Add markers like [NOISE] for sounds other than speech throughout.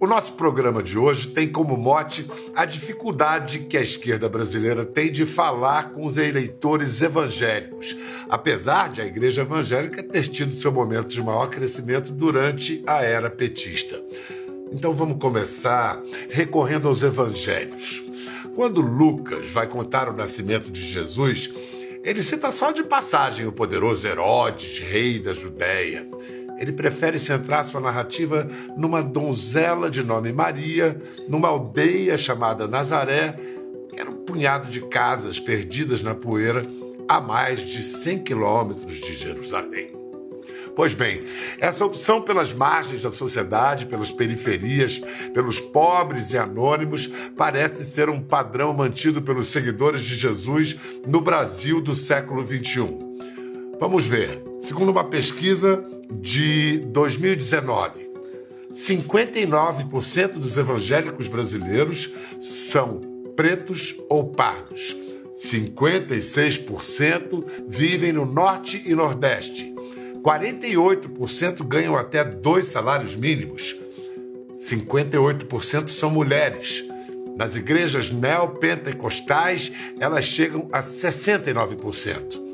O nosso programa de hoje tem como mote a dificuldade que a esquerda brasileira tem de falar com os eleitores evangélicos, apesar de a igreja evangélica ter tido seu momento de maior crescimento durante a era petista. Então vamos começar recorrendo aos evangelhos. Quando Lucas vai contar o nascimento de Jesus, ele cita só de passagem o poderoso Herodes, rei da Judéia. Ele prefere centrar sua narrativa numa donzela de nome Maria, numa aldeia chamada Nazaré, que era um punhado de casas perdidas na poeira a mais de 100 quilômetros de Jerusalém. Pois bem, essa opção pelas margens da sociedade, pelas periferias, pelos pobres e anônimos, parece ser um padrão mantido pelos seguidores de Jesus no Brasil do século XXI. Vamos ver. Segundo uma pesquisa de 2019. 59% dos evangélicos brasileiros são pretos ou pardos. 56% vivem no Norte e Nordeste. 48% ganham até dois salários mínimos. 58% são mulheres. Nas igrejas neopentecostais, elas chegam a 69%.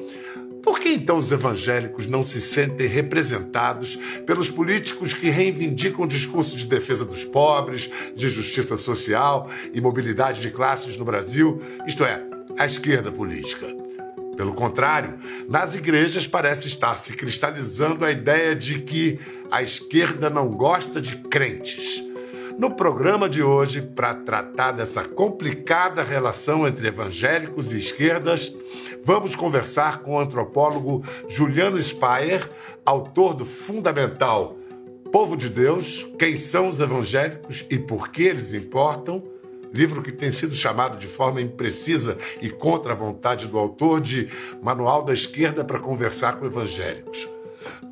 Por que então os evangélicos não se sentem representados pelos políticos que reivindicam o discurso de defesa dos pobres, de justiça social e mobilidade de classes no Brasil, isto é, a esquerda política? Pelo contrário, nas igrejas parece estar se cristalizando a ideia de que a esquerda não gosta de crentes. No programa de hoje, para tratar dessa complicada relação entre evangélicos e esquerdas, vamos conversar com o antropólogo Juliano Spayer, autor do fundamental Povo de Deus: Quem são os evangélicos e por que eles importam? Livro que tem sido chamado de forma imprecisa e contra a vontade do autor de Manual da Esquerda para Conversar com Evangélicos.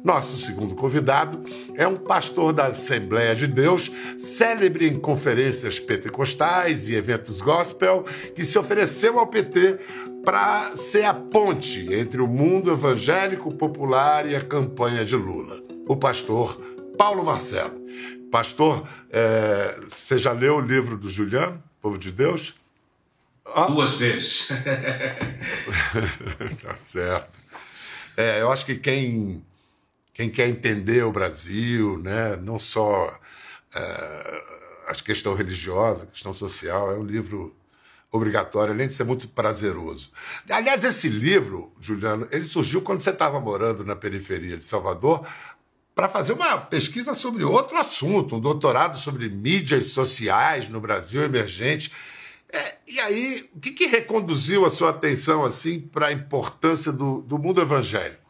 Nosso segundo convidado é um pastor da Assembleia de Deus, célebre em conferências pentecostais e eventos gospel, que se ofereceu ao PT para ser a ponte entre o mundo evangélico popular e a campanha de Lula. O pastor Paulo Marcelo. Pastor, é, você já leu o livro do Juliano, Povo de Deus? Ah. Duas vezes. [LAUGHS] tá certo. É, eu acho que quem quem quer entender o Brasil, né, não só é, a questão religiosa, a questão social, é um livro obrigatório, além de ser muito prazeroso. Aliás, esse livro, Juliano, ele surgiu quando você estava morando na periferia de Salvador para fazer uma pesquisa sobre outro assunto, um doutorado sobre mídias sociais no Brasil emergente. É, e aí, o que, que reconduziu a sua atenção assim para a importância do, do mundo evangélico?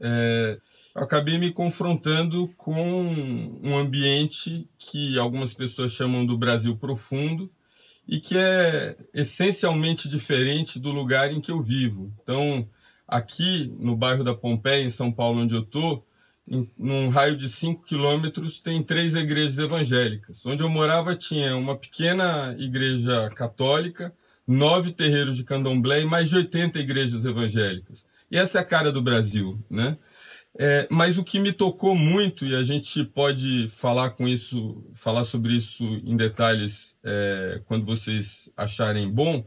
É, acabei me confrontando com um ambiente que algumas pessoas chamam do Brasil profundo e que é essencialmente diferente do lugar em que eu vivo. Então, aqui no bairro da Pompeia, em São Paulo, onde eu estou, num raio de 5 quilômetros, tem três igrejas evangélicas. Onde eu morava tinha uma pequena igreja católica, nove terreiros de candomblé e mais de 80 igrejas evangélicas. E essa é a cara do Brasil, né? É, mas o que me tocou muito e a gente pode falar com isso, falar sobre isso em detalhes é, quando vocês acharem bom,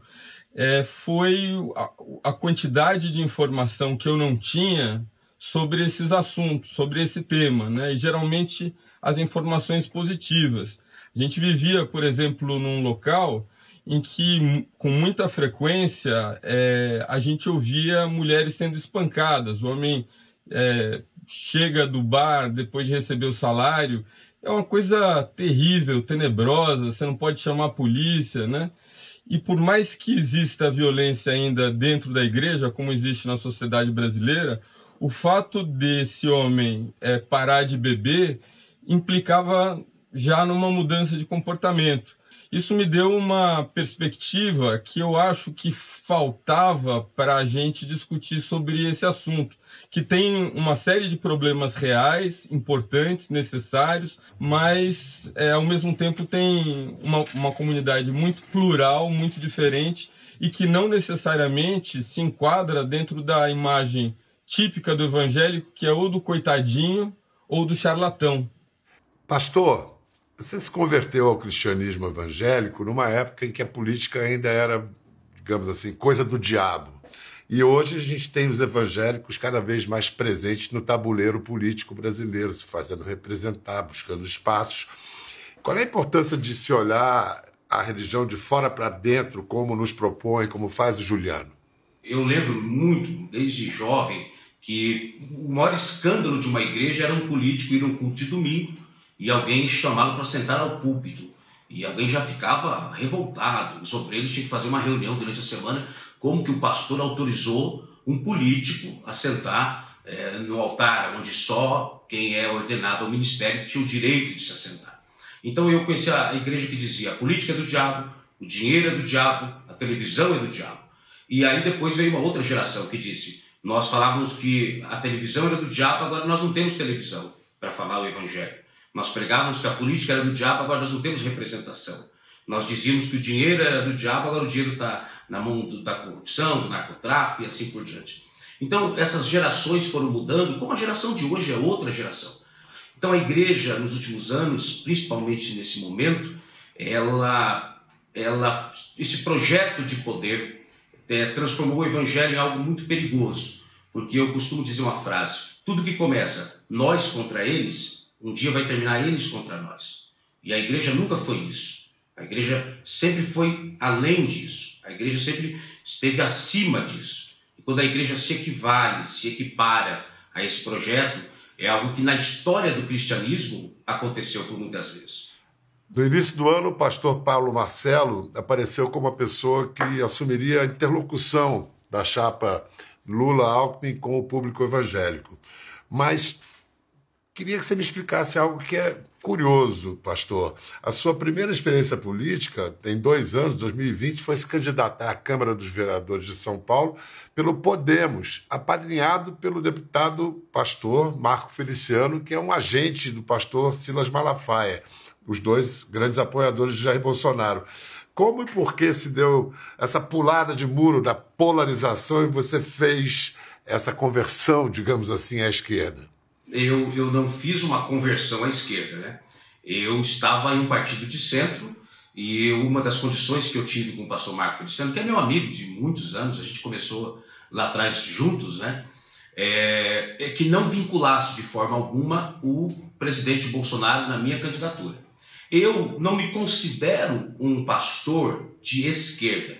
é, foi a, a quantidade de informação que eu não tinha sobre esses assuntos, sobre esse tema, né? E geralmente as informações positivas. A gente vivia, por exemplo, num local em que, com muita frequência, é, a gente ouvia mulheres sendo espancadas. O homem é, chega do bar depois de receber o salário. É uma coisa terrível, tenebrosa. Você não pode chamar a polícia, né? E por mais que exista violência ainda dentro da igreja, como existe na sociedade brasileira, o fato desse homem é, parar de beber implicava já numa mudança de comportamento. Isso me deu uma perspectiva que eu acho que faltava para a gente discutir sobre esse assunto, que tem uma série de problemas reais, importantes, necessários, mas é, ao mesmo tempo tem uma, uma comunidade muito plural, muito diferente e que não necessariamente se enquadra dentro da imagem típica do evangélico, que é ou do coitadinho ou do charlatão. Pastor, você se converteu ao cristianismo evangélico numa época em que a política ainda era, digamos assim, coisa do diabo. E hoje a gente tem os evangélicos cada vez mais presentes no tabuleiro político brasileiro, se fazendo representar, buscando espaços. Qual é a importância de se olhar a religião de fora para dentro, como nos propõe, como faz o Juliano? Eu lembro muito, desde jovem, que o maior escândalo de uma igreja era um político ir a um culto de domingo e alguém chamá-lo para sentar ao púlpito. E alguém já ficava revoltado. Os obreiros tinham que fazer uma reunião durante a semana como que o pastor autorizou um político a sentar é, no altar, onde só quem é ordenado ao ministério tinha o direito de se assentar. Então eu conheci a igreja que dizia a política é do diabo, o dinheiro é do diabo, a televisão é do diabo. E aí depois veio uma outra geração que disse, nós falávamos que a televisão era do diabo, agora nós não temos televisão para falar o evangelho. Nós pregávamos que a política era do diabo, agora nós não temos representação. Nós dizíamos que o dinheiro era do diabo, agora o dinheiro está na mão do, da corrupção, do narcotráfico e assim por diante. Então, essas gerações foram mudando, como a geração de hoje é outra geração. Então, a igreja, nos últimos anos, principalmente nesse momento, ela, ela esse projeto de poder é, transformou o evangelho em algo muito perigoso. Porque eu costumo dizer uma frase: tudo que começa nós contra eles, um dia vai terminar eles contra nós. E a igreja nunca foi isso. A igreja sempre foi além disso. A igreja sempre esteve acima disso. E quando a igreja se equivale, se equipara a esse projeto, é algo que na história do cristianismo aconteceu por muitas vezes. No início do ano, o pastor Paulo Marcelo apareceu como a pessoa que assumiria a interlocução da chapa Lula-Alckmin com o público evangélico. Mas Queria que você me explicasse algo que é curioso, pastor. A sua primeira experiência política, tem dois anos, 2020, foi se candidatar à Câmara dos Vereadores de São Paulo pelo Podemos, apadrinhado pelo deputado pastor Marco Feliciano, que é um agente do pastor Silas Malafaia, os dois grandes apoiadores de Jair Bolsonaro. Como e por que se deu essa pulada de muro da polarização e você fez essa conversão, digamos assim, à esquerda? Eu, eu não fiz uma conversão à esquerda, né? Eu estava em um partido de centro e uma das condições que eu tive com o pastor Marco Feliciano, que é meu amigo de muitos anos, a gente começou lá atrás juntos, né? É, é que não vinculasse de forma alguma o presidente Bolsonaro na minha candidatura. Eu não me considero um pastor de esquerda.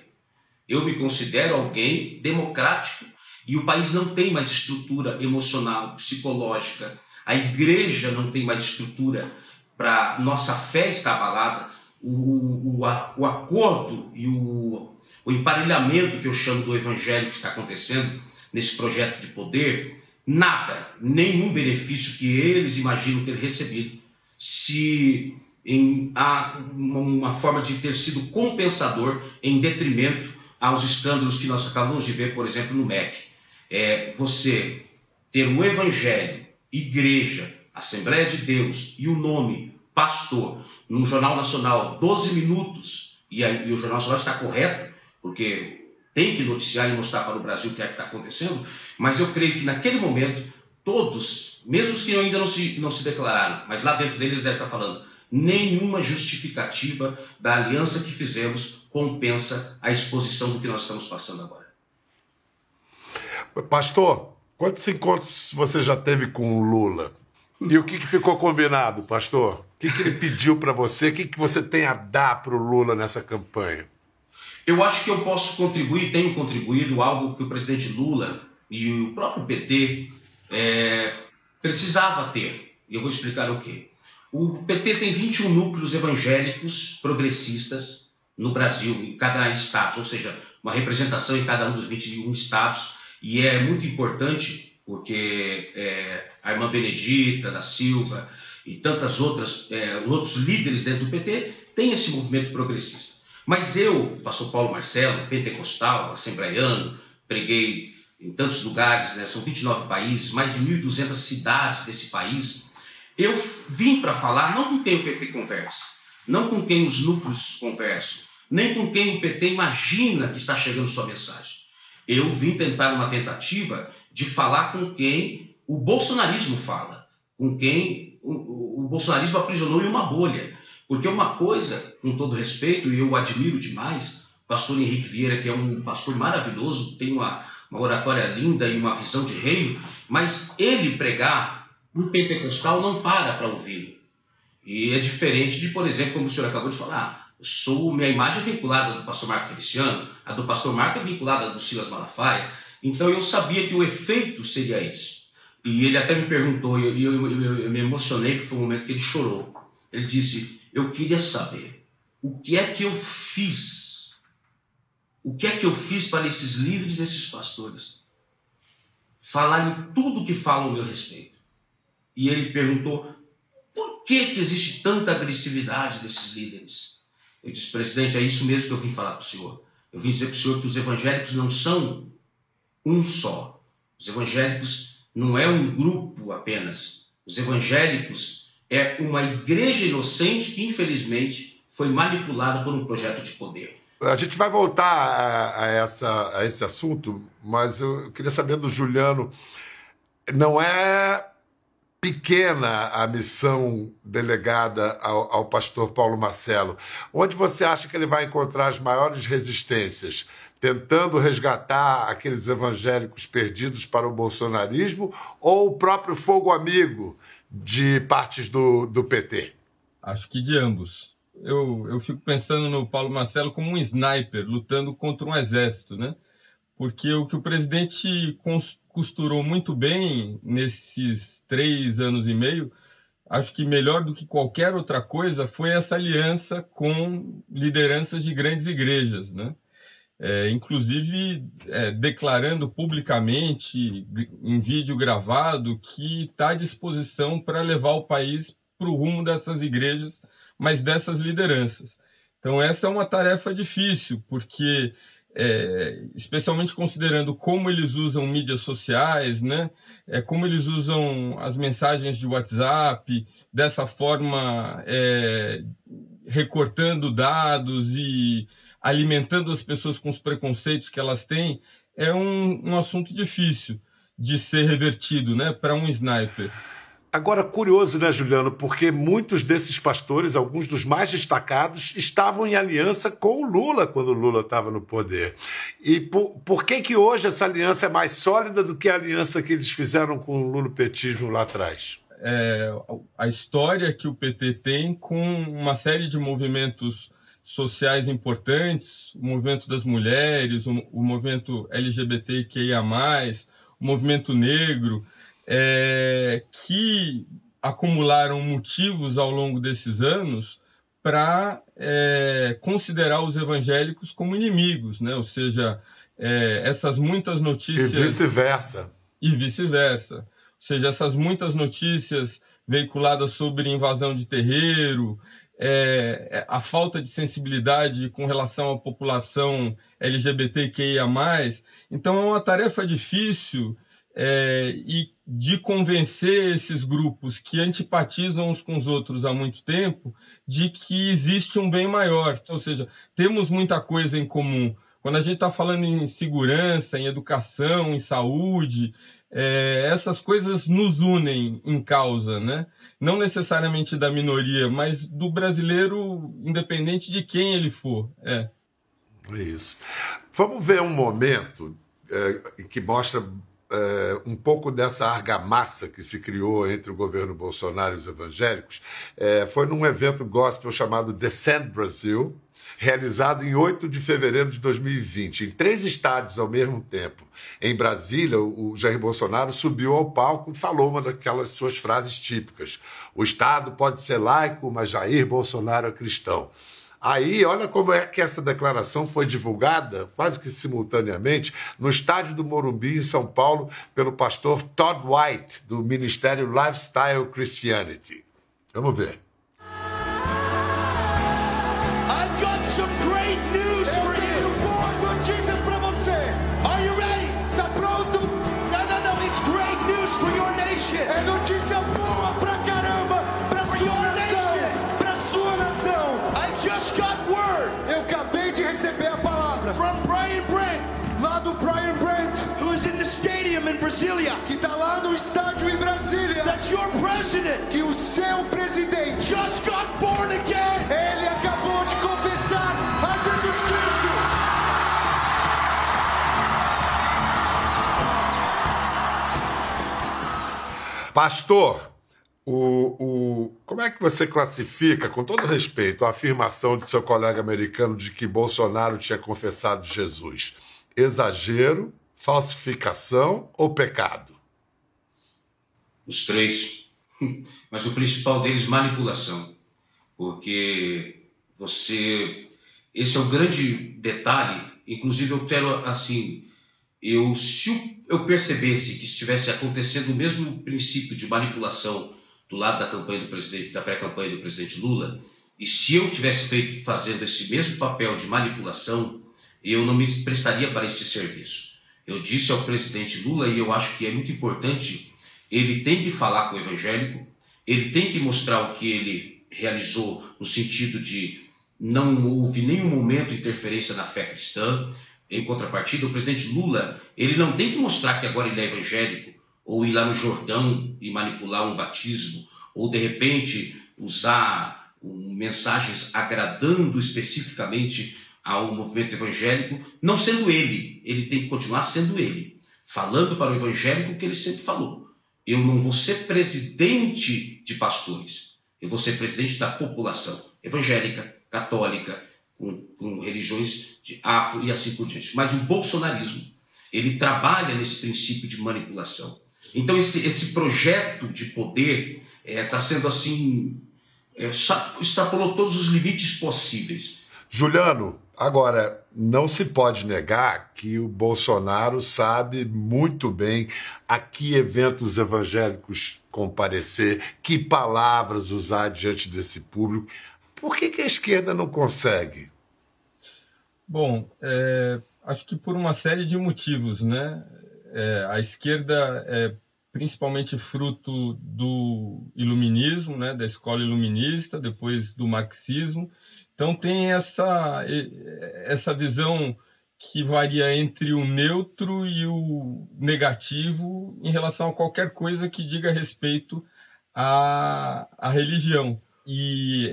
Eu me considero alguém democrático e o país não tem mais estrutura emocional, psicológica. A igreja não tem mais estrutura para nossa fé estar abalada. O, o, o acordo e o, o emparelhamento que eu chamo do evangelho que está acontecendo nesse projeto de poder, nada, nenhum benefício que eles imaginam ter recebido, se em há uma forma de ter sido compensador em detrimento aos escândalos que nós acabamos de ver, por exemplo, no MEC é você ter o Evangelho, Igreja, Assembleia de Deus e o nome pastor num Jornal Nacional 12 minutos, e, aí, e o Jornal Nacional está correto, porque tem que noticiar e mostrar para o Brasil o que é que está acontecendo, mas eu creio que naquele momento, todos, mesmo os que ainda não se, não se declararam, mas lá dentro deles deve estar falando, nenhuma justificativa da aliança que fizemos compensa a exposição do que nós estamos passando agora. Pastor, quantos encontros você já teve com o Lula? E o que, que ficou combinado, pastor? O que, que ele pediu para você? O que, que você tem a dar para o Lula nessa campanha? Eu acho que eu posso contribuir, tenho contribuído, algo que o presidente Lula e o próprio PT é, precisava ter. E eu vou explicar o quê. O PT tem 21 núcleos evangélicos progressistas no Brasil, em cada estado, ou seja, uma representação em cada um dos 21 estados e é muito importante porque é, a irmã Benedita da Silva e tantas outras, é, outros líderes dentro do PT têm esse movimento progressista. Mas eu, pastor Paulo Marcelo, pentecostal, assembleiano, preguei em tantos lugares, né, são 29 países, mais de 1.200 cidades desse país. Eu vim para falar não com quem o PT conversa, não com quem os núcleos conversam, nem com quem o PT imagina que está chegando sua mensagem. Eu vim tentar uma tentativa de falar com quem o bolsonarismo fala, com quem o, o, bolsonarismo aprisionou em uma bolha. Porque uma coisa, com todo respeito, e eu admiro demais, o pastor Henrique Vieira, que é um pastor maravilhoso, tem uma, uma oratória linda e uma visão de reino, mas ele pregar, um pentecostal não para para ouvir. E é diferente de, por exemplo, como o senhor acabou de falar, sou minha imagem é vinculada do pastor Marco Feliciano, a do pastor Marco é vinculada do Silas Malafaia, então eu sabia que o efeito seria esse. E ele até me perguntou, e eu, eu, eu, eu, me emocionei, porque foi um momento que ele chorou. Ele disse: Eu queria saber o que é que eu fiz. O que é que eu fiz para esses líderes esses pastores falarem tudo que falam ao meu respeito? E ele perguntou: Por que, que existe tanta agressividade desses líderes? Eu disse: Presidente, é isso mesmo que eu vim falar para o senhor. Eu vim dizer para o senhor que os evangélicos não são um só. Os evangélicos não é um grupo apenas. Os evangélicos é uma igreja inocente que, infelizmente, foi manipulada por um projeto de poder. A gente vai voltar a, a, essa, a esse assunto, mas eu queria saber do Juliano. Não é pequena a missão delegada ao, ao, pastor Paulo Marcelo. Onde você acha que ele vai encontrar as maiores resistências? tentando resgatar aqueles evangélicos perdidos para o bolsonarismo ou o próprio fogo amigo de partes do, do PT? Acho que de ambos. Eu, eu fico pensando no Paulo Marcelo como um sniper lutando contra um exército, né? Porque o que o presidente costurou muito bem nesses três anos e meio, acho que melhor do que qualquer outra coisa, foi essa aliança com lideranças de grandes igrejas, né? é, inclusive é, declarando publicamente, em vídeo gravado, que está à disposição para levar o país para o rumo dessas igrejas, mas dessas lideranças. Então, essa é uma tarefa difícil, porque, é, especialmente considerando como eles usam mídias sociais, né? É, como eles usam as mensagens de WhatsApp, dessa forma, é, recortando dados e alimentando as pessoas com os preconceitos que elas têm, é um, um assunto difícil de ser revertido né, para um sniper. Agora, curioso, né, Juliano? Porque muitos desses pastores, alguns dos mais destacados, estavam em aliança com o Lula quando o Lula estava no poder. E por, por que, que hoje essa aliança é mais sólida do que a aliança que eles fizeram com o lulopetismo lá atrás? É, a história que o PT tem com uma série de movimentos sociais importantes, o movimento das mulheres, o, o movimento LGBTQIA+, o movimento negro, é, que acumularam motivos ao longo desses anos para é, considerar os evangélicos como inimigos, né? ou seja, é, essas muitas notícias. E vice-versa. E vice-versa. Ou seja, essas muitas notícias veiculadas sobre invasão de terreiro, é, é, a falta de sensibilidade com relação à população LGBTQIA. Então, é uma tarefa difícil é, e de convencer esses grupos que antipatizam uns com os outros há muito tempo de que existe um bem maior. Ou seja, temos muita coisa em comum. Quando a gente está falando em segurança, em educação, em saúde, é, essas coisas nos unem em causa, né? Não necessariamente da minoria, mas do brasileiro, independente de quem ele for. É. Isso. Vamos ver um momento é, que mostra é, um pouco dessa argamassa que se criou entre o governo Bolsonaro e os evangélicos. É, foi num evento gospel chamado Descend Brasil, realizado em 8 de fevereiro de 2020, em três estádios ao mesmo tempo. Em Brasília, o Jair Bolsonaro subiu ao palco e falou uma daquelas suas frases típicas: O Estado pode ser laico, mas Jair Bolsonaro é cristão. Aí, olha como é que essa declaração foi divulgada, quase que simultaneamente, no estádio do Morumbi, em São Paulo, pelo pastor Todd White, do Ministério Lifestyle Christianity. Vamos ver. Brasília, que está lá no estádio em Brasília, that your president, que o seu presidente, just got born again. Ele acabou de confessar a Jesus Cristo. Pastor, o, o, como é que você classifica, com todo respeito, a afirmação de seu colega americano de que Bolsonaro tinha confessado Jesus? Exagero falsificação ou pecado? Os três. [LAUGHS] Mas o principal deles, manipulação. Porque você. Esse é o grande detalhe. Inclusive, eu quero, assim. Eu, se eu percebesse que estivesse acontecendo o mesmo princípio de manipulação do lado da campanha do presidente, da pré-campanha do presidente Lula, e se eu tivesse feito fazendo esse mesmo papel de manipulação, eu não me prestaria para este serviço. Eu disse ao presidente Lula, e eu acho que é muito importante, ele tem que falar com o evangélico, ele tem que mostrar o que ele realizou no sentido de não houve nenhum momento interferência na fé cristã. Em contrapartida, o presidente Lula, ele não tem que mostrar que agora ele é evangélico, ou ir lá no Jordão e manipular um batismo, ou de repente usar mensagens agradando especificamente ao movimento evangélico, não sendo ele, ele tem que continuar sendo ele, falando para o evangélico o que ele sempre falou. Eu não vou ser presidente de pastores, eu vou ser presidente da população evangélica, católica, com, com religiões de afro e assim por diante. Mas o bolsonarismo, ele trabalha nesse princípio de manipulação. Então esse, esse projeto de poder está é, sendo assim, é, extrapolou todos os limites possíveis. Juliano, Agora, não se pode negar que o Bolsonaro sabe muito bem a que eventos evangélicos comparecer, que palavras usar diante desse público. Por que, que a esquerda não consegue? Bom, é, acho que por uma série de motivos, né? É, a esquerda é principalmente fruto do iluminismo, né, da escola iluminista, depois do marxismo, então tem essa, essa visão que varia entre o neutro e o negativo em relação a qualquer coisa que diga respeito à, à religião. E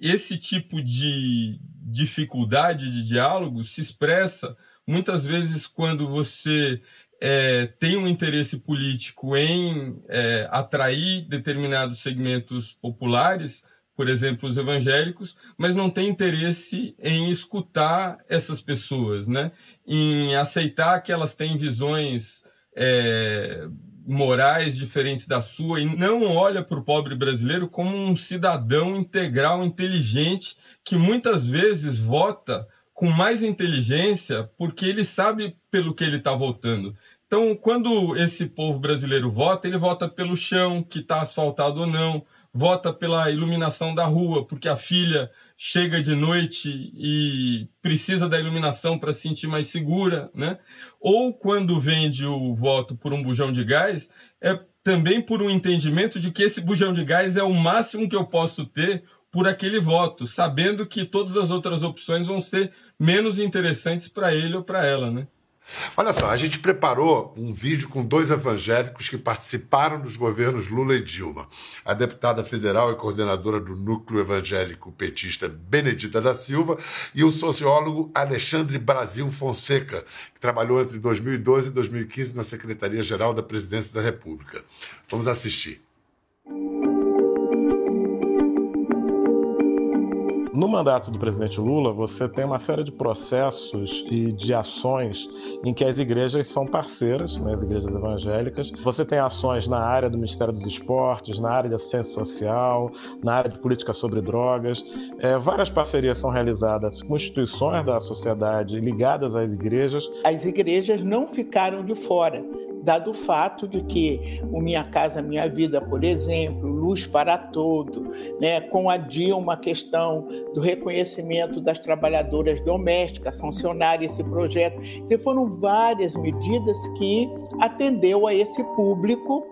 esse tipo de dificuldade de diálogo se expressa muitas vezes quando você é, tem um interesse político em é, atrair determinados segmentos populares por exemplo, os evangélicos, mas não tem interesse em escutar essas pessoas, né? em aceitar que elas têm visões é, morais diferentes da sua e não olha para o pobre brasileiro como um cidadão integral, inteligente, que muitas vezes vota com mais inteligência porque ele sabe pelo que ele está votando. Então, quando esse povo brasileiro vota, ele vota pelo chão, que está asfaltado ou não, vota pela iluminação da rua, porque a filha chega de noite e precisa da iluminação para se sentir mais segura, né? Ou quando vende o voto por um bujão de gás, é também por um entendimento de que esse bujão de gás é o máximo que eu posso ter por aquele voto, sabendo que todas as outras opções vão ser menos interessantes para ele ou para ela, né? Olha só, a gente preparou um vídeo com dois evangélicos que participaram dos governos Lula e Dilma. A deputada federal e coordenadora do núcleo evangélico petista Benedita da Silva e o sociólogo Alexandre Brasil Fonseca, que trabalhou entre 2012 e 2015 na Secretaria-Geral da Presidência da República. Vamos assistir. No mandato do presidente Lula, você tem uma série de processos e de ações em que as igrejas são parceiras, né, as igrejas evangélicas. Você tem ações na área do Ministério dos Esportes, na área de assistência social, na área de política sobre drogas. É, várias parcerias são realizadas com instituições da sociedade ligadas às igrejas. As igrejas não ficaram de fora dado o fato de que o Minha Casa Minha Vida, por exemplo, Luz para Todo, né, com a Dilma, a questão do reconhecimento das trabalhadoras domésticas, sancionar esse projeto. Então, foram várias medidas que atendeu a esse público.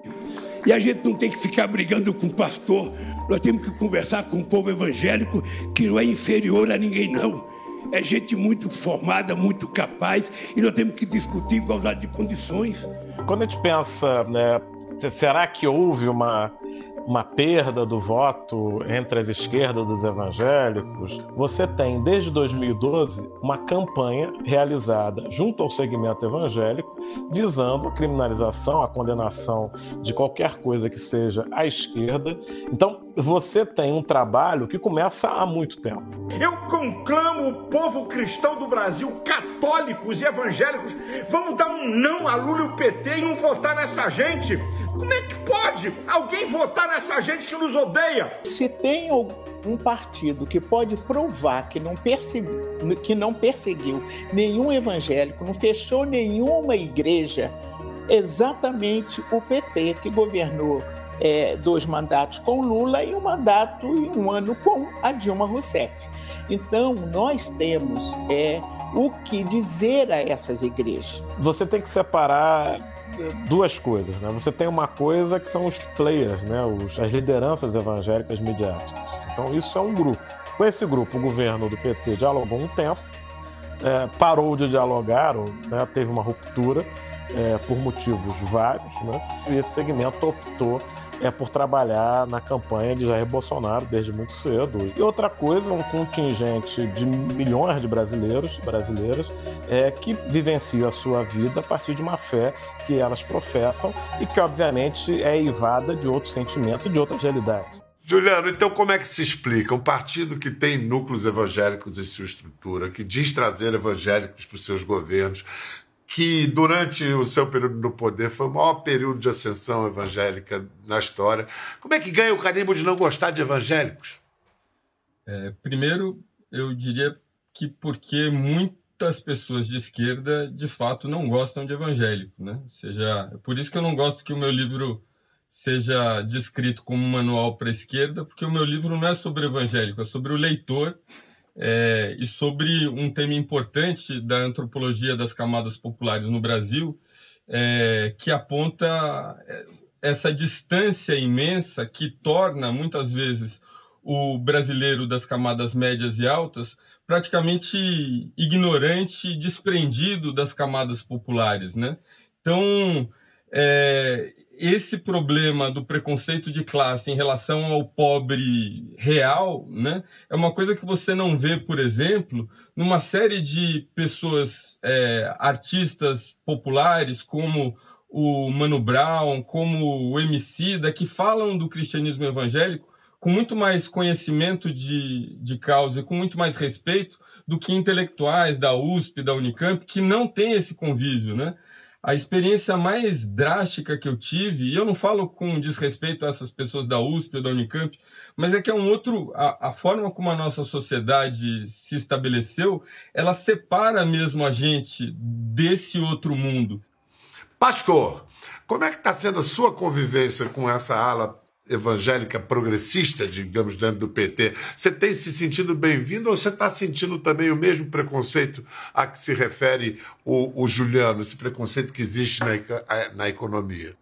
E a gente não tem que ficar brigando com o pastor, nós temos que conversar com o povo evangélico que não é inferior a ninguém, não é gente muito formada, muito capaz, e nós temos que discutir igualdade de condições. Quando a gente pensa, né, será que houve uma uma perda do voto entre as esquerdas dos evangélicos, você tem, desde 2012, uma campanha realizada junto ao segmento evangélico visando a criminalização, a condenação de qualquer coisa que seja à esquerda. Então, você tem um trabalho que começa há muito tempo. Eu conclamo o povo cristão do Brasil, católicos e evangélicos, vamos dar um não a Lula e o PT e não votar nessa gente. Como é que pode alguém votar nessa gente que nos odeia? Se tem um partido que pode provar que não, perseguiu, que não perseguiu nenhum evangélico, não fechou nenhuma igreja, exatamente o PT que governou é, dois mandatos com Lula e um mandato e um ano com a Dilma Rousseff. Então, nós temos é, o que dizer a essas igrejas. Você tem que separar duas coisas. Né? Você tem uma coisa que são os players, né? os, as lideranças evangélicas midiáticas. Então, isso é um grupo. Com esse grupo, o governo do PT dialogou um tempo, é, parou de dialogar, ou, né, teve uma ruptura é, por motivos vários, né? e esse segmento optou é por trabalhar na campanha de Jair Bolsonaro desde muito cedo. E outra coisa, um contingente de milhões de brasileiros, brasileiras, é, que vivencia a sua vida a partir de uma fé que elas professam e que, obviamente, é eivada de outros sentimentos e de outras realidades. Juliano, então como é que se explica? Um partido que tem núcleos evangélicos em sua estrutura, que diz trazer evangélicos para os seus governos, que durante o seu período no poder foi o maior período de ascensão evangélica na história. Como é que ganha o carimbo de não gostar de evangélicos? É, primeiro, eu diria que porque muitas pessoas de esquerda de fato não gostam de evangélico, né? Ou seja, é por isso que eu não gosto que o meu livro seja descrito como um manual para a esquerda, porque o meu livro não é sobre evangélico, é sobre o leitor é, e sobre um tema importante da antropologia das camadas populares no Brasil, é, que aponta é, essa distância imensa que torna, muitas vezes, o brasileiro das camadas médias e altas praticamente ignorante, desprendido das camadas populares, né? Então, é, esse problema do preconceito de classe em relação ao pobre real, né, é uma coisa que você não vê, por exemplo, numa série de pessoas, é, artistas populares como o Mano Brown, como o Emicida, que falam do cristianismo evangélico com muito mais conhecimento de, de causa e com muito mais respeito do que intelectuais da USP, da Unicamp, que não têm esse convívio, né? A experiência mais drástica que eu tive, e eu não falo com desrespeito a essas pessoas da USP ou da Unicamp, mas é que é um outro. A, a forma como a nossa sociedade se estabeleceu, ela separa mesmo a gente desse outro mundo. Pastor, como é que está sendo a sua convivência com essa ala evangélica progressista, digamos, dentro do PT, você tem se sentido bem-vindo ou você está sentindo também o mesmo preconceito a que se refere o, o Juliano, esse preconceito que existe na, na economia?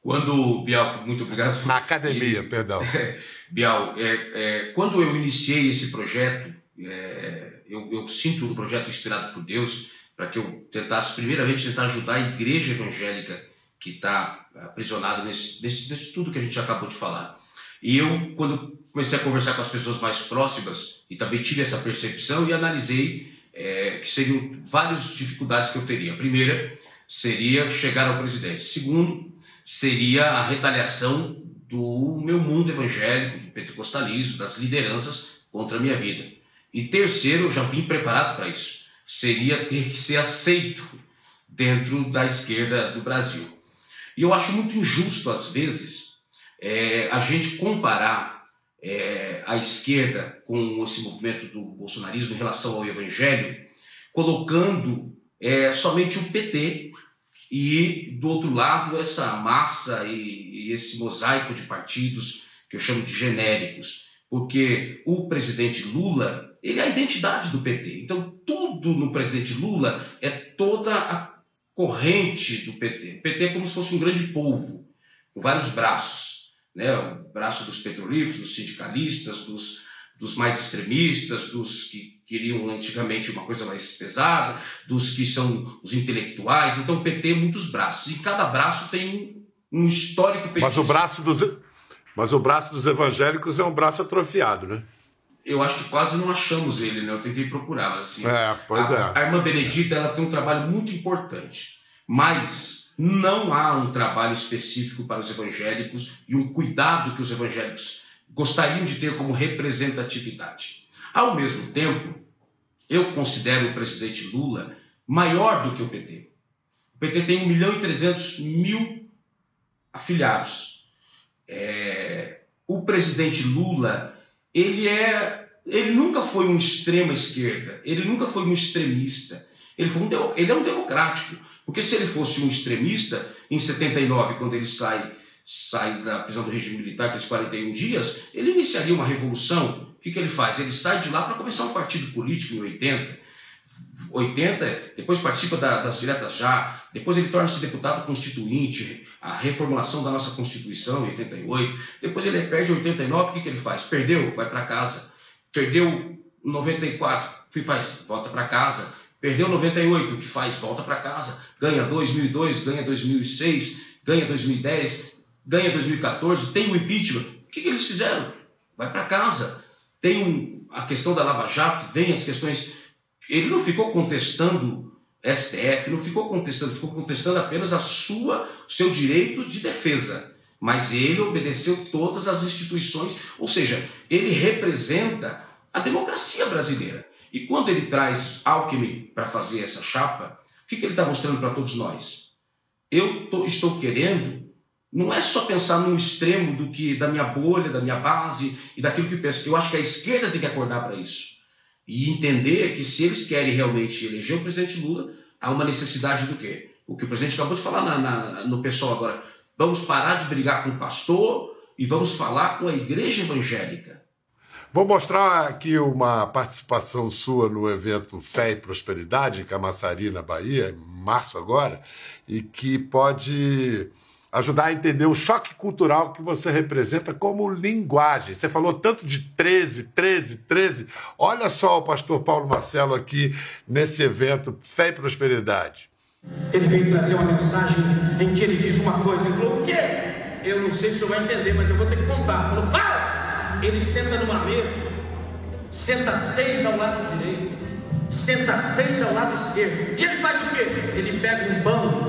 Quando, Bial, muito obrigado. Na academia, e, perdão. É, [LAUGHS] Bial, é, é, quando eu iniciei esse projeto, é, eu, eu sinto um projeto inspirado por Deus para que eu tentasse, primeiramente, tentar ajudar a igreja evangélica que está aprisionado nesse, nesse, nesse tudo que a gente acabou de falar. E eu, quando comecei a conversar com as pessoas mais próximas, e também tive essa percepção e analisei é, que seriam várias dificuldades que eu teria. A primeira seria chegar ao presidente. Segundo, seria a retaliação do meu mundo evangélico, do pentecostalismo, das lideranças contra a minha vida. E terceiro, eu já vim preparado para isso, seria ter que ser aceito dentro da esquerda do Brasil. E eu acho muito injusto, às vezes, é, a gente comparar é, a esquerda com esse movimento do bolsonarismo em relação ao evangelho, colocando é, somente o PT e, do outro lado, essa massa e, e esse mosaico de partidos que eu chamo de genéricos. Porque o presidente Lula, ele é a identidade do PT. Então, tudo no presidente Lula é toda a corrente do PT. O PT é como se fosse um grande polvo, com vários braços. Né? O braço dos petrolíferos, dos sindicalistas, dos, dos mais extremistas, dos que queriam antigamente uma coisa mais pesada, dos que são os intelectuais. Então o PT tem muitos braços. E cada braço tem um histórico petista. Mas o braço dos, mas o braço dos evangélicos é um braço atrofiado, né? Eu acho que quase não achamos ele, né? Eu tentei procurar, mas assim. É, pois a, é. A irmã Benedita ela tem um trabalho muito importante, mas não há um trabalho específico para os evangélicos e um cuidado que os evangélicos gostariam de ter como representatividade. Ao mesmo tempo, eu considero o presidente Lula maior do que o PT. O PT tem 1 milhão e 300 mil afiliados. É, o presidente Lula, ele é, ele nunca foi um extrema esquerda, ele nunca foi um extremista. Ele, foi um, ele é um democrático, porque se ele fosse um extremista, em 79, quando ele sai, sai da prisão do regime militar, aqueles 41 dias, ele iniciaria uma revolução. O que, que ele faz? Ele sai de lá para começar um partido político em 80 80, depois participa da, das diretas já, depois ele torna-se deputado constituinte, a reformulação da nossa Constituição em 88, depois ele perde 89, o que, que ele faz? Perdeu, vai para casa. Perdeu 94, o que faz? Volta para casa. Perdeu 98, o que faz? Volta para casa. Ganha 2002, ganha 2006, ganha 2010, ganha 2014, tem o impeachment. O que, que eles fizeram? Vai para casa. Tem um, a questão da Lava Jato, vem as questões ele não ficou contestando STF, não ficou contestando, ficou contestando apenas a sua, seu direito de defesa. Mas ele obedeceu todas as instituições, ou seja, ele representa a democracia brasileira. E quando ele traz Alckmin para fazer essa chapa, o que, que ele está mostrando para todos nós? Eu tô, estou querendo, não é só pensar num extremo do que da minha bolha, da minha base e daquilo que eu penso. Eu acho que a esquerda tem que acordar para isso e entender que se eles querem realmente eleger o presidente Lula, há uma necessidade do quê? O que o presidente acabou de falar na, na, no pessoal agora. Vamos parar de brigar com o pastor e vamos falar com a igreja evangélica. Vou mostrar aqui uma participação sua no evento Fé e Prosperidade em Camaçari, na Bahia, em março agora, e que pode ajudar a entender o choque cultural que você representa como linguagem. Você falou tanto de 13, 13, 13. Olha só o pastor Paulo Marcelo aqui nesse evento Fé e Prosperidade. Ele veio trazer uma mensagem em que ele diz uma coisa. Ele falou: O quê? Eu não sei se você vai entender, mas eu vou ter que contar. Ele falou: Fala! Ele senta numa mesa, senta seis ao lado direito, senta seis ao lado esquerdo. E ele faz o quê? Ele pega um pão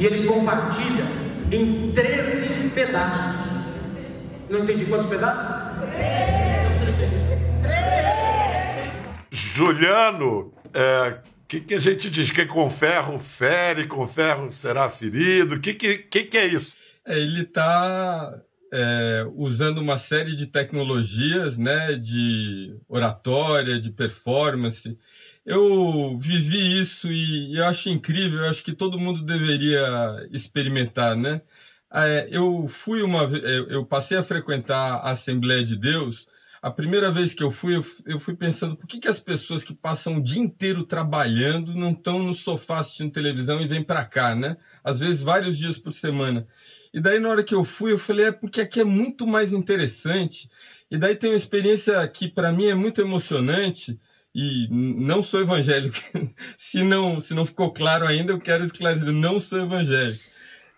e ele compartilha em 13 pedaços. Não entendi quantos pedaços? Juliano, é, que, que a gente diz? Que com ferro fere, com ferro será ferido? O que, que, que, que é isso? É, ele está é, usando uma série de tecnologias né, de oratória, de performance, eu vivi isso e eu acho incrível, eu acho que todo mundo deveria experimentar, né? É, eu fui uma eu passei a frequentar a Assembleia de Deus. A primeira vez que eu fui, eu fui pensando por que, que as pessoas que passam o dia inteiro trabalhando não estão no sofá assistindo televisão e vêm para cá, né? Às vezes vários dias por semana. E daí, na hora que eu fui, eu falei, é porque aqui é muito mais interessante. E daí tem uma experiência que, para mim, é muito emocionante, e não sou evangélico. [LAUGHS] se, não, se não ficou claro ainda, eu quero esclarecer: não sou evangélico.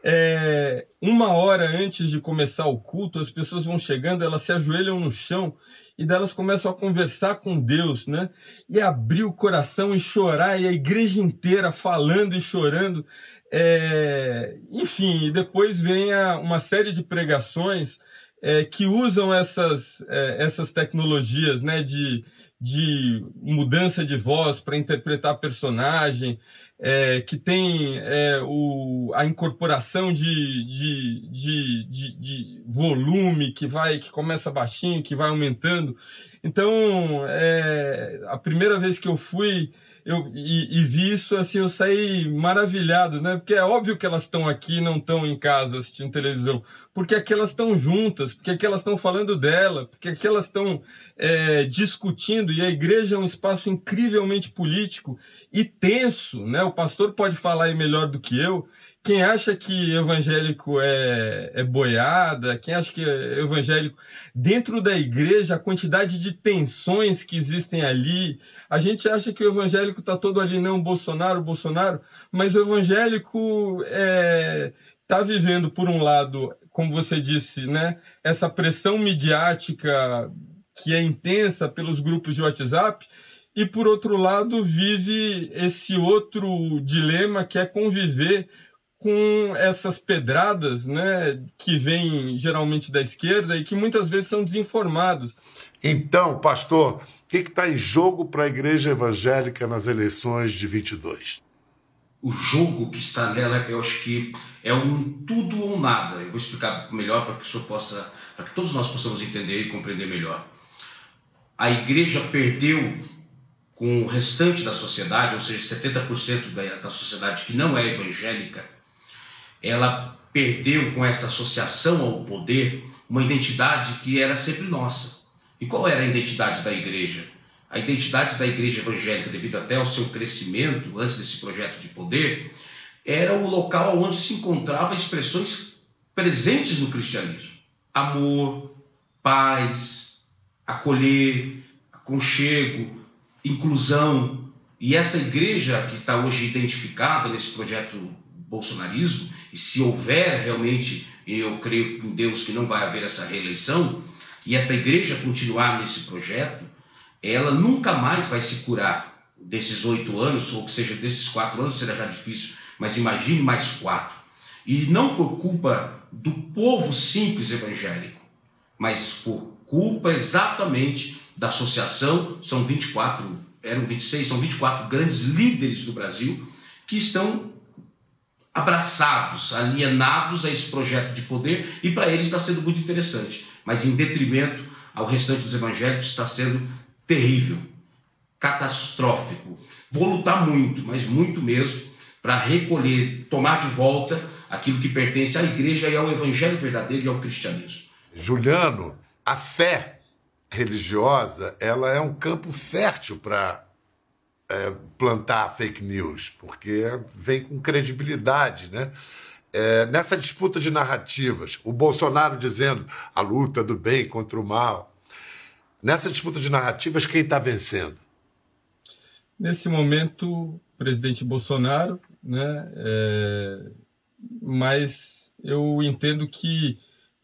É, uma hora antes de começar o culto, as pessoas vão chegando, elas se ajoelham no chão e delas começam a conversar com Deus, né? E abrir o coração e chorar, e a igreja inteira falando e chorando. É, enfim, depois vem a, uma série de pregações é, que usam essas, é, essas tecnologias né, de, de mudança de voz para interpretar personagem, é, que tem é, o, a incorporação de, de, de, de, de volume que vai que começa baixinho, que vai aumentando. Então, é, a primeira vez que eu fui eu, e, e, vi isso, assim, eu saí maravilhado, né? Porque é óbvio que elas estão aqui não estão em casa assistindo televisão. Porque aqui elas estão juntas, porque aqui elas estão falando dela, porque aqui elas estão é, discutindo. E a igreja é um espaço incrivelmente político e tenso, né? O pastor pode falar aí melhor do que eu. Quem acha que evangélico é, é boiada, quem acha que é evangélico. Dentro da igreja, a quantidade de tensões que existem ali. A gente acha que o evangélico está todo ali, não, Bolsonaro, Bolsonaro, mas o evangélico é, está vivendo, por um lado, como você disse, né, essa pressão midiática que é intensa pelos grupos de WhatsApp, e por outro lado vive esse outro dilema que é conviver com essas pedradas, né, que vêm geralmente da esquerda e que muitas vezes são desinformados. Então, pastor, o que está em jogo para a igreja evangélica nas eleições de 22? O jogo que está nela, eu acho que é um tudo ou nada. Eu vou explicar melhor para que o senhor possa, para que todos nós possamos entender e compreender melhor. A igreja perdeu com o restante da sociedade, ou seja, 70% da, da sociedade que não é evangélica, ela perdeu com essa associação ao poder uma identidade que era sempre nossa. E qual era a identidade da igreja? A identidade da igreja evangélica, devido até ao seu crescimento antes desse projeto de poder, era o local onde se encontravam expressões presentes no cristianismo: amor, paz, acolher, aconchego, inclusão. E essa igreja que está hoje identificada nesse projeto bolsonarismo, e se houver realmente, eu creio em Deus que não vai haver essa reeleição, e esta igreja continuar nesse projeto, ela nunca mais vai se curar desses oito anos, ou que seja, desses quatro anos será já difícil, mas imagine mais quatro. E não por culpa do povo simples evangélico, mas por culpa exatamente da associação, são 24, eram 26, são 24 grandes líderes do Brasil que estão abraçados, alienados a esse projeto de poder e para eles está sendo muito interessante, mas em detrimento ao restante dos evangélicos está sendo terrível, catastrófico. Vou lutar muito, mas muito mesmo, para recolher, tomar de volta aquilo que pertence à igreja e ao evangelho verdadeiro e ao cristianismo. Juliano, a fé religiosa, ela é um campo fértil para é, plantar fake news, porque vem com credibilidade, né? É, nessa disputa de narrativas, o Bolsonaro dizendo a luta do bem contra o mal. Nessa disputa de narrativas, quem está vencendo? Nesse momento, presidente Bolsonaro, né? É, mas eu entendo que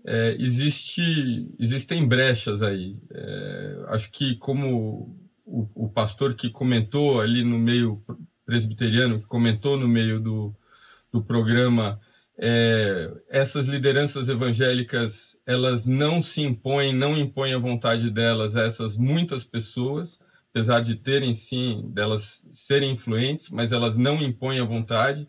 é, existe, existem brechas aí. É, acho que como o, o pastor que comentou ali no meio presbiteriano, que comentou no meio do, do programa, é, essas lideranças evangélicas, elas não se impõem, não impõem a vontade delas a essas muitas pessoas, apesar de terem sim, delas serem influentes, mas elas não impõem a vontade.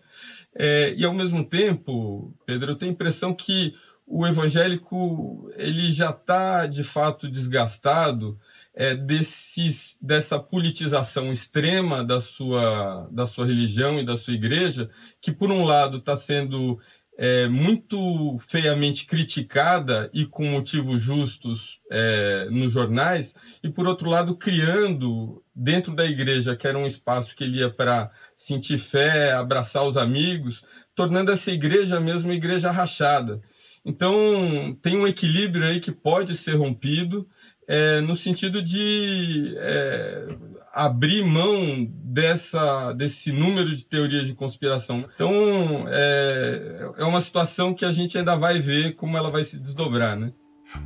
É, e ao mesmo tempo, Pedro, eu tenho a impressão que o evangélico ele já está de fato desgastado é, desses, dessa politização extrema da sua, da sua religião e da sua igreja, que por um lado está sendo é, muito feiamente criticada e com motivos justos é, nos jornais, e por outro lado criando dentro da igreja, que era um espaço que ele ia para sentir fé, abraçar os amigos, tornando essa igreja mesmo uma igreja rachada. Então, tem um equilíbrio aí que pode ser rompido é, no sentido de é, abrir mão dessa, desse número de teorias de conspiração. Então, é, é uma situação que a gente ainda vai ver como ela vai se desdobrar, né?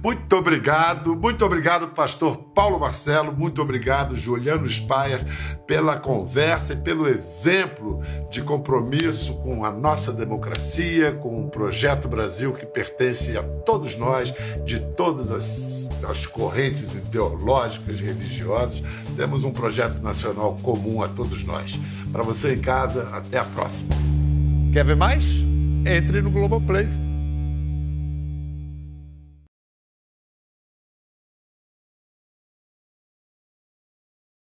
Muito obrigado, muito obrigado, pastor Paulo Marcelo, muito obrigado, Juliano Spayer, pela conversa e pelo exemplo de compromisso com a nossa democracia, com o Projeto Brasil que pertence a todos nós, de todas as, as correntes ideológicas, religiosas. Temos um projeto nacional comum a todos nós. Para você em casa, até a próxima. Quer ver mais? Entre no Globoplay.